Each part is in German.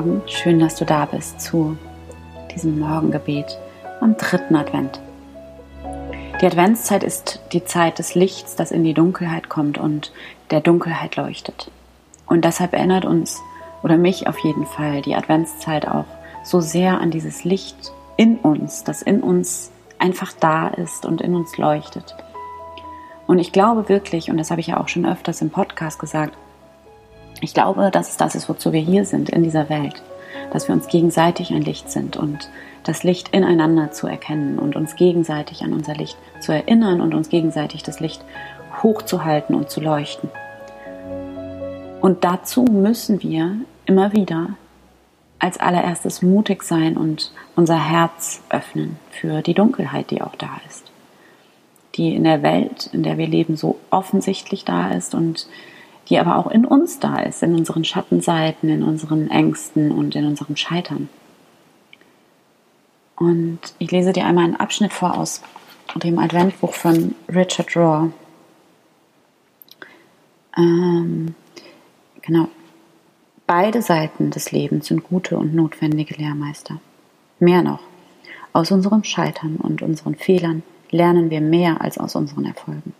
Morgen, schön, dass du da bist zu diesem Morgengebet am dritten Advent. Die Adventszeit ist die Zeit des Lichts, das in die Dunkelheit kommt und der Dunkelheit leuchtet. Und deshalb erinnert uns oder mich auf jeden Fall die Adventszeit auch so sehr an dieses Licht in uns, das in uns einfach da ist und in uns leuchtet. Und ich glaube wirklich, und das habe ich ja auch schon öfters im Podcast gesagt, ich glaube, dass es das ist, wozu wir hier sind in dieser Welt, dass wir uns gegenseitig ein Licht sind und das Licht ineinander zu erkennen und uns gegenseitig an unser Licht zu erinnern und uns gegenseitig das Licht hochzuhalten und zu leuchten. Und dazu müssen wir immer wieder als allererstes mutig sein und unser Herz öffnen für die Dunkelheit, die auch da ist. Die in der Welt, in der wir leben, so offensichtlich da ist und die aber auch in uns da ist, in unseren Schattenseiten, in unseren Ängsten und in unserem Scheitern. Und ich lese dir einmal einen Abschnitt vor aus dem Adventbuch von Richard Rohr. Ähm, genau. Beide Seiten des Lebens sind gute und notwendige Lehrmeister. Mehr noch, aus unserem Scheitern und unseren Fehlern lernen wir mehr als aus unseren Erfolgen.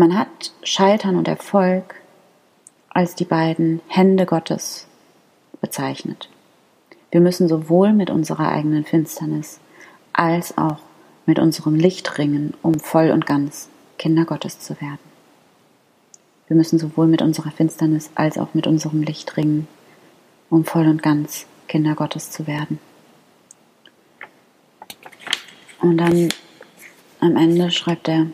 Man hat Scheitern und Erfolg als die beiden Hände Gottes bezeichnet. Wir müssen sowohl mit unserer eigenen Finsternis als auch mit unserem Licht ringen, um voll und ganz Kinder Gottes zu werden. Wir müssen sowohl mit unserer Finsternis als auch mit unserem Licht ringen, um voll und ganz Kinder Gottes zu werden. Und dann am Ende schreibt er,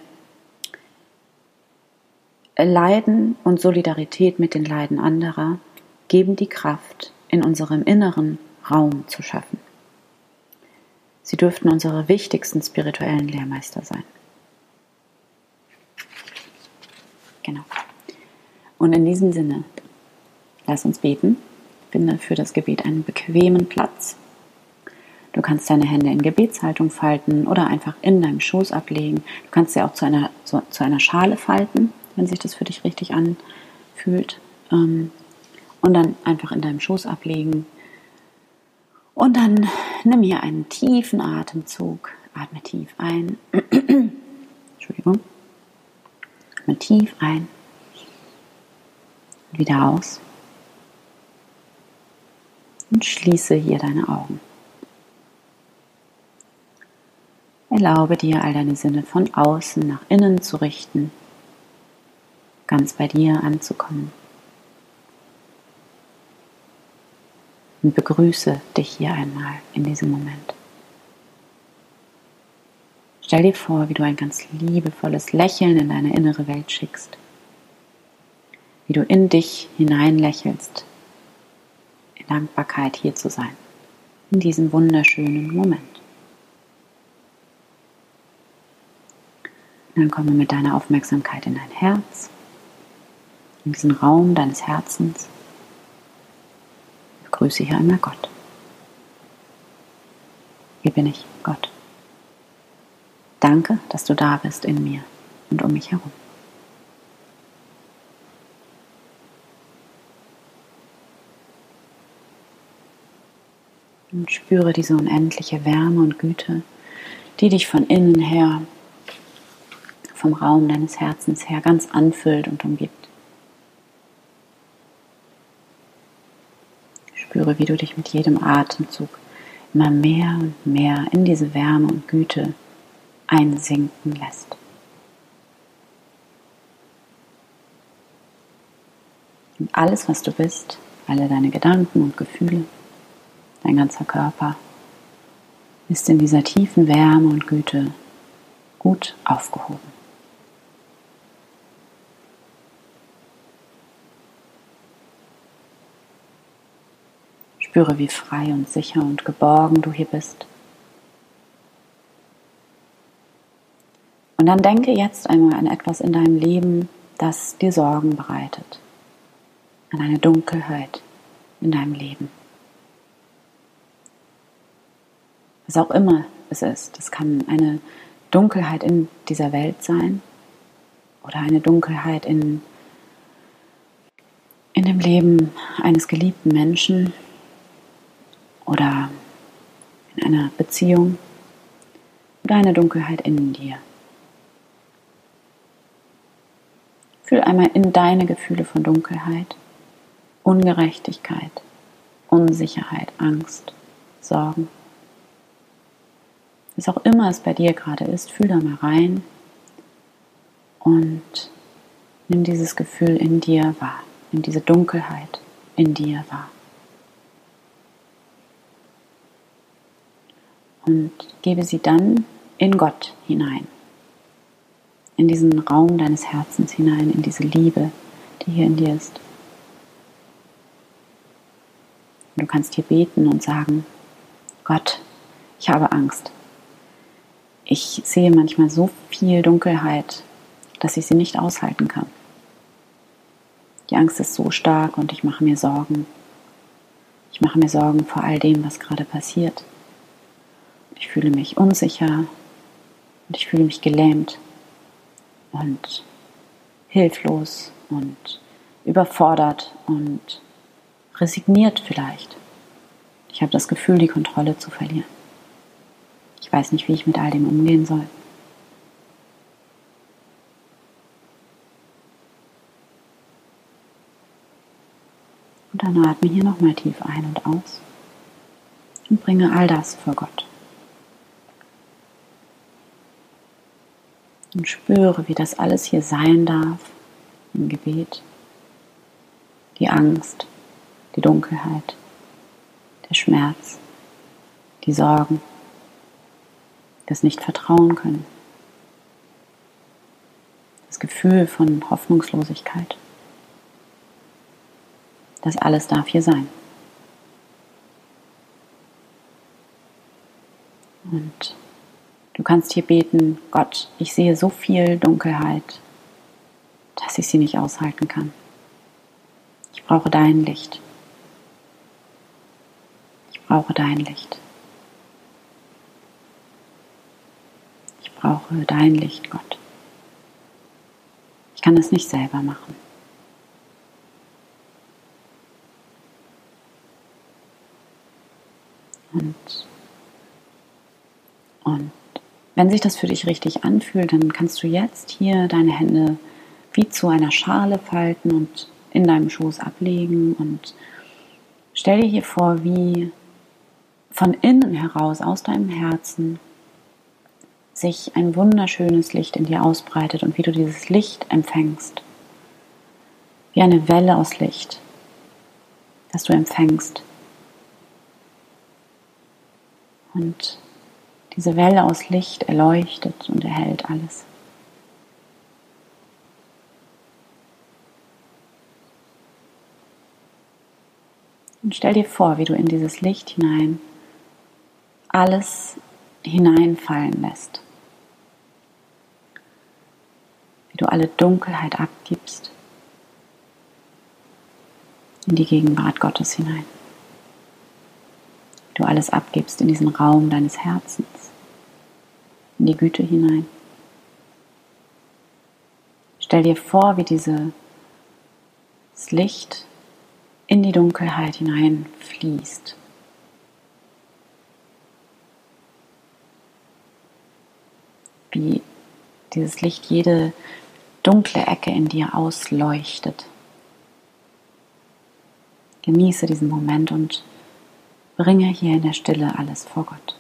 Leiden und Solidarität mit den Leiden anderer geben die Kraft, in unserem Inneren Raum zu schaffen. Sie dürften unsere wichtigsten spirituellen Lehrmeister sein. Genau. Und in diesem Sinne, lass uns beten. Finde für das Gebet einen bequemen Platz. Du kannst deine Hände in Gebetshaltung falten oder einfach in deinem Schoß ablegen. Du kannst sie auch zu einer, zu, zu einer Schale falten wenn sich das für dich richtig anfühlt. Ähm, und dann einfach in deinem Schoß ablegen. Und dann nimm hier einen tiefen Atemzug. Atme tief ein. Entschuldigung. Atme tief ein. Wieder aus. Und schließe hier deine Augen. Erlaube dir, all deine Sinne von außen nach innen zu richten ganz bei dir anzukommen. Und begrüße dich hier einmal in diesem Moment. Stell dir vor, wie du ein ganz liebevolles Lächeln in deine innere Welt schickst. Wie du in dich hinein lächelst, in Dankbarkeit hier zu sein, in diesem wunderschönen Moment. dann komme mit deiner Aufmerksamkeit in dein Herz in diesen Raum deines Herzens. Ich begrüße hier einmal Gott. Hier bin ich, Gott. Danke, dass du da bist in mir und um mich herum. Und spüre diese unendliche Wärme und Güte, die dich von innen her, vom Raum deines Herzens her ganz anfüllt und umgibt. Spüre, wie du dich mit jedem Atemzug immer mehr und mehr in diese Wärme und Güte einsinken lässt. Und alles, was du bist, alle deine Gedanken und Gefühle, dein ganzer Körper, ist in dieser tiefen Wärme und Güte gut aufgehoben. Spüre, wie frei und sicher und geborgen du hier bist. Und dann denke jetzt einmal an etwas in deinem Leben, das dir Sorgen bereitet. An eine Dunkelheit in deinem Leben. Was auch immer es ist. Es kann eine Dunkelheit in dieser Welt sein oder eine Dunkelheit in in dem Leben eines geliebten Menschen oder in einer Beziehung oder eine Dunkelheit in dir. Fühl einmal in deine Gefühle von Dunkelheit, Ungerechtigkeit, Unsicherheit, Angst, Sorgen. Was auch immer es bei dir gerade ist, fühl da mal rein und nimm dieses Gefühl in dir wahr, nimm diese Dunkelheit in dir wahr. Und gebe sie dann in Gott hinein, in diesen Raum deines Herzens hinein, in diese Liebe, die hier in dir ist. Und du kannst hier beten und sagen, Gott, ich habe Angst. Ich sehe manchmal so viel Dunkelheit, dass ich sie nicht aushalten kann. Die Angst ist so stark und ich mache mir Sorgen. Ich mache mir Sorgen vor all dem, was gerade passiert. Ich fühle mich unsicher und ich fühle mich gelähmt und hilflos und überfordert und resigniert vielleicht. Ich habe das Gefühl, die Kontrolle zu verlieren. Ich weiß nicht, wie ich mit all dem umgehen soll. Und dann atme hier nochmal tief ein und aus und bringe all das vor Gott. Und spüre, wie das alles hier sein darf im Gebet. Die Angst, die Dunkelheit, der Schmerz, die Sorgen, das Nicht-Vertrauen können, das Gefühl von Hoffnungslosigkeit. Das alles darf hier sein. Und du kannst hier beten, Gott, ich sehe so viel Dunkelheit, dass ich sie nicht aushalten kann. Ich brauche dein Licht. Ich brauche dein Licht. Ich brauche dein Licht, Gott. Ich kann es nicht selber machen. Und, und wenn sich das für dich richtig anfühlt, dann kannst du jetzt hier deine Hände wie zu einer Schale falten und in deinem Schoß ablegen und stell dir hier vor, wie von innen heraus, aus deinem Herzen, sich ein wunderschönes Licht in dir ausbreitet und wie du dieses Licht empfängst. Wie eine Welle aus Licht, das du empfängst. Und diese Welle aus Licht erleuchtet und erhält alles. Und stell dir vor, wie du in dieses Licht hinein alles hineinfallen lässt. Wie du alle Dunkelheit abgibst in die Gegenwart Gottes hinein du alles abgibst in diesen Raum deines Herzens, in die Güte hinein. Stell dir vor, wie dieses Licht in die Dunkelheit hineinfließt. Wie dieses Licht jede dunkle Ecke in dir ausleuchtet. Genieße diesen Moment und Bringe hier in der Stille alles vor Gott.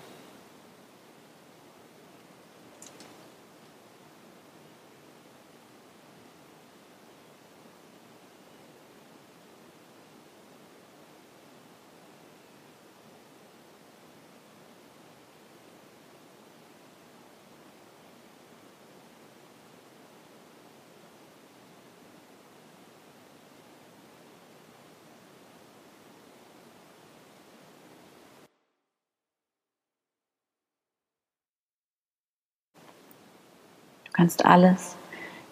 Kannst alles,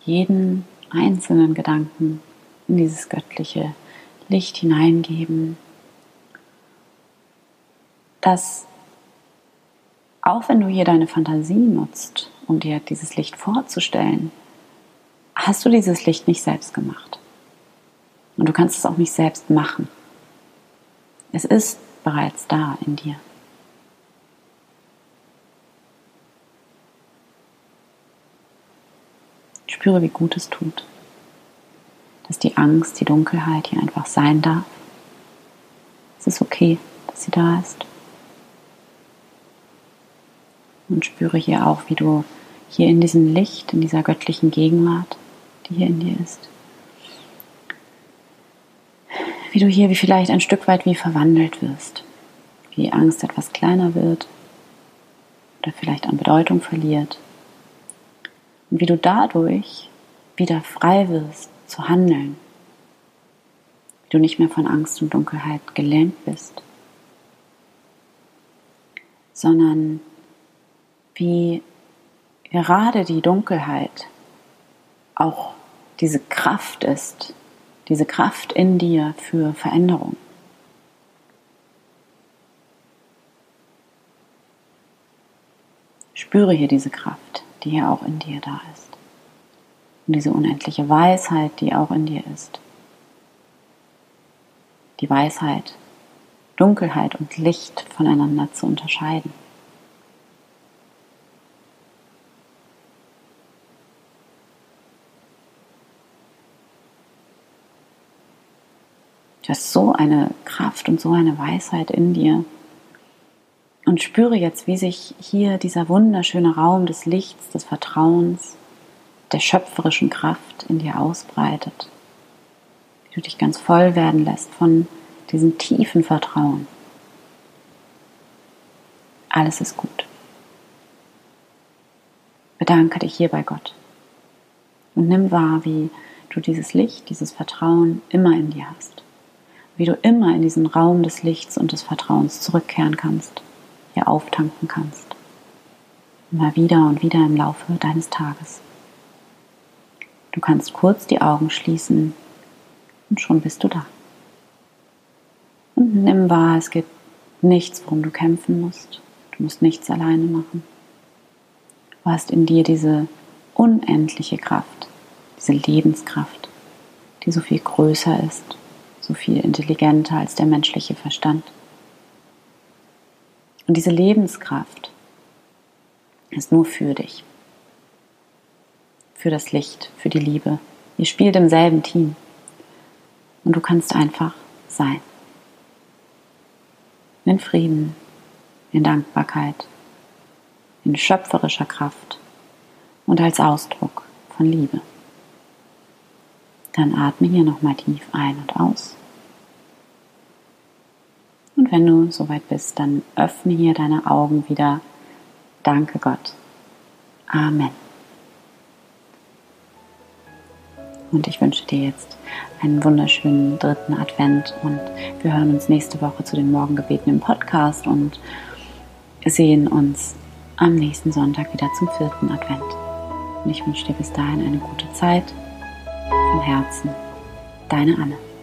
jeden einzelnen Gedanken in dieses göttliche Licht hineingeben, dass auch wenn du hier deine Fantasie nutzt, um dir dieses Licht vorzustellen, hast du dieses Licht nicht selbst gemacht. Und du kannst es auch nicht selbst machen. Es ist bereits da in dir. Spüre, wie gut es tut, dass die Angst, die Dunkelheit hier einfach sein darf. Es ist okay, dass sie da ist. Und spüre hier auch, wie du hier in diesem Licht, in dieser göttlichen Gegenwart, die hier in dir ist, wie du hier wie vielleicht ein Stück weit wie verwandelt wirst, wie Angst etwas kleiner wird oder vielleicht an Bedeutung verliert und wie du dadurch wieder frei wirst zu handeln, wie du nicht mehr von Angst und Dunkelheit gelähmt bist, sondern wie gerade die Dunkelheit auch diese Kraft ist, diese Kraft in dir für Veränderung. Spüre hier diese Kraft, die hier auch in dir da ist. Und diese unendliche Weisheit, die auch in dir ist. Die Weisheit, Dunkelheit und Licht voneinander zu unterscheiden. Du hast so eine Kraft und so eine Weisheit in dir. Und spüre jetzt, wie sich hier dieser wunderschöne Raum des Lichts, des Vertrauens, der schöpferischen Kraft in dir ausbreitet. Wie du dich ganz voll werden lässt von diesem tiefen Vertrauen. Alles ist gut. Bedanke dich hier bei Gott und nimm wahr, wie du dieses Licht, dieses Vertrauen immer in dir hast wie du immer in diesen Raum des Lichts und des Vertrauens zurückkehren kannst, hier auftanken kannst. Immer wieder und wieder im Laufe deines Tages. Du kannst kurz die Augen schließen und schon bist du da. Und nimm wahr, es gibt nichts, worum du kämpfen musst. Du musst nichts alleine machen. Du hast in dir diese unendliche Kraft, diese Lebenskraft, die so viel größer ist so viel intelligenter als der menschliche Verstand. Und diese Lebenskraft ist nur für dich, für das Licht, für die Liebe. Ihr spielt im selben Team und du kannst einfach sein. In Frieden, in Dankbarkeit, in schöpferischer Kraft und als Ausdruck von Liebe. Dann atme hier nochmal tief ein und aus. Und wenn du soweit bist, dann öffne hier deine Augen wieder. Danke Gott. Amen. Und ich wünsche dir jetzt einen wunderschönen dritten Advent und wir hören uns nächste Woche zu den Morgengebeten im Podcast und sehen uns am nächsten Sonntag wieder zum vierten Advent. Und ich wünsche dir bis dahin eine gute Zeit. Von Herzen, deine Anne.